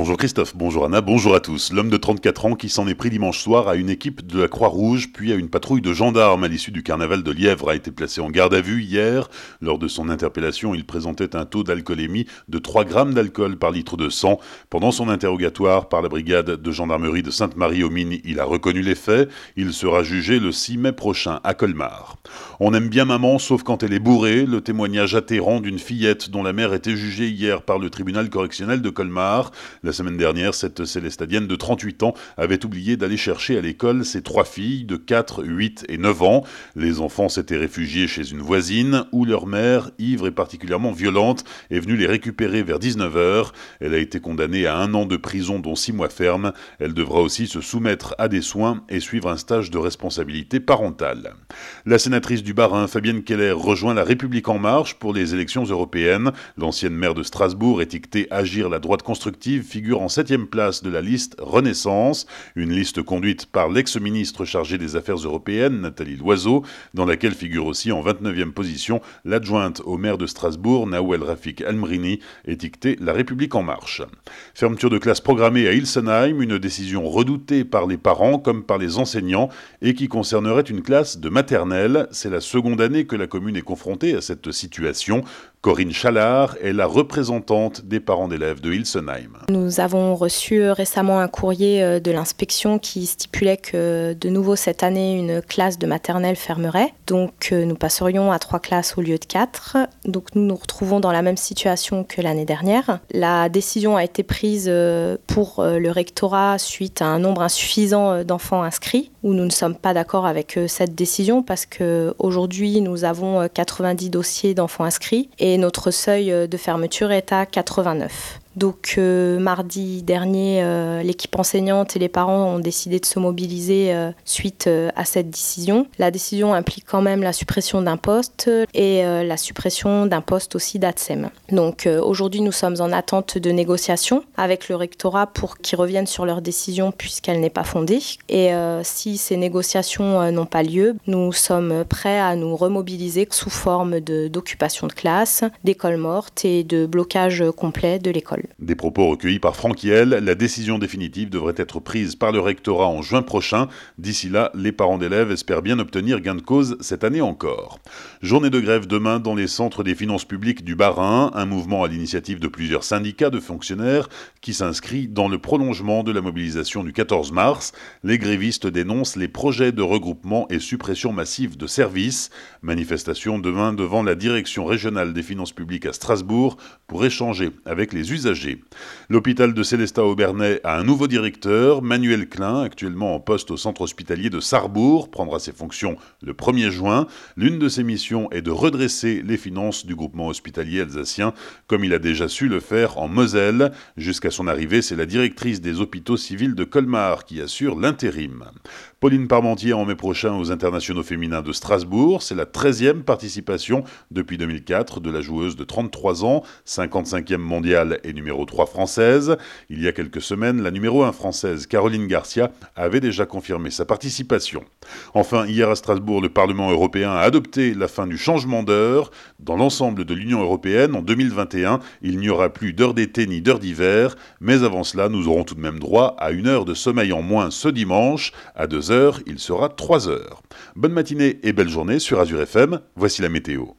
Bonjour Christophe, bonjour Anna, bonjour à tous. L'homme de 34 ans qui s'en est pris dimanche soir à une équipe de la Croix-Rouge, puis à une patrouille de gendarmes à l'issue du carnaval de Lièvre a été placé en garde à vue hier. Lors de son interpellation, il présentait un taux d'alcoolémie de 3 grammes d'alcool par litre de sang. Pendant son interrogatoire par la brigade de gendarmerie de Sainte-Marie-aux-Mines, il a reconnu les faits. Il sera jugé le 6 mai prochain à Colmar. On aime bien maman, sauf quand elle est bourrée. Le témoignage atterrant d'une fillette dont la mère était jugée hier par le tribunal correctionnel de Colmar. La semaine dernière, cette célestadienne de 38 ans avait oublié d'aller chercher à l'école ses trois filles de 4, 8 et 9 ans. Les enfants s'étaient réfugiés chez une voisine où leur mère, ivre et particulièrement violente, est venue les récupérer vers 19h. Elle a été condamnée à un an de prison dont 6 mois ferme. Elle devra aussi se soumettre à des soins et suivre un stage de responsabilité parentale. La sénatrice du Bas-Rhin, Fabienne Keller, rejoint la République en marche pour les élections européennes. L'ancienne maire de Strasbourg, étiquetée Agir la droite constructive, figure en septième place de la liste Renaissance, une liste conduite par l'ex-ministre chargé des Affaires européennes, Nathalie Loiseau, dans laquelle figure aussi en 29e position l'adjointe au maire de Strasbourg, Nawel Rafik Almrini, étiquetée La République en marche. Fermeture de classe programmée à Ilsenheim, une décision redoutée par les parents comme par les enseignants et qui concernerait une classe de maternelle. C'est la seconde année que la commune est confrontée à cette situation. Corinne Chalard est la représentante des parents d'élèves de Ilsenheim. Nous avons reçu récemment un courrier euh, de l'inspection qui stipulait que de nouveau cette année une classe de maternelle fermerait. Donc euh, nous passerions à trois classes au lieu de quatre. Donc nous nous retrouvons dans la même situation que l'année dernière. La décision a été prise euh, pour le rectorat suite à un nombre insuffisant d'enfants inscrits où nous ne sommes pas d'accord avec cette décision parce qu'aujourd'hui nous avons 90 dossiers d'enfants inscrits et notre seuil de fermeture est à 89. Donc euh, mardi dernier, euh, l'équipe enseignante et les parents ont décidé de se mobiliser euh, suite à cette décision. La décision implique quand même la suppression d'un poste et la suppression d'un poste aussi d'ATSEM. Donc aujourd'hui, nous sommes en attente de négociations avec le rectorat pour qu'ils reviennent sur leur décision puisqu'elle n'est pas fondée. Et si ces négociations n'ont pas lieu, nous sommes prêts à nous remobiliser sous forme d'occupation de, de classe, d'école morte et de blocage complet de l'école. Des propos recueillis par Franck Hiel, la décision définitive devrait être prise par le rectorat en juin prochain. D'ici là, les parents d'élèves espèrent bien obtenir gain de cause cette année encore. Journée de grève demain dans les centres des finances publiques du Bas-Rhin, un mouvement à l'initiative de plusieurs syndicats de fonctionnaires qui s'inscrit dans le prolongement de la mobilisation du 14 mars. Les grévistes dénoncent les projets de regroupement et suppression massive de services. Manifestation demain devant la direction régionale des finances publiques à Strasbourg pour échanger avec les L'hôpital de Célestat-Aubernais a un nouveau directeur, Manuel Klein, actuellement en poste au centre hospitalier de Sarrebourg, prendra ses fonctions le 1er juin. L'une de ses missions est de redresser les finances du groupement hospitalier alsacien, comme il a déjà su le faire en Moselle. Jusqu'à son arrivée, c'est la directrice des hôpitaux civils de Colmar qui assure l'intérim. Pauline Parmentier en mai prochain aux internationaux féminins de Strasbourg. C'est la 13e participation depuis 2004 de la joueuse de 33 ans, 55e mondiale et numéro 3 française. Il y a quelques semaines, la numéro 1 française Caroline Garcia avait déjà confirmé sa participation. Enfin, hier à Strasbourg, le Parlement européen a adopté la fin du changement d'heure. Dans l'ensemble de l'Union européenne, en 2021, il n'y aura plus d'heure d'été ni d'heure d'hiver, mais avant cela, nous aurons tout de même droit à une heure de sommeil en moins ce dimanche, à 2 heures, il sera 3 heures. Bonne matinée et belle journée sur Azure FM, voici la météo.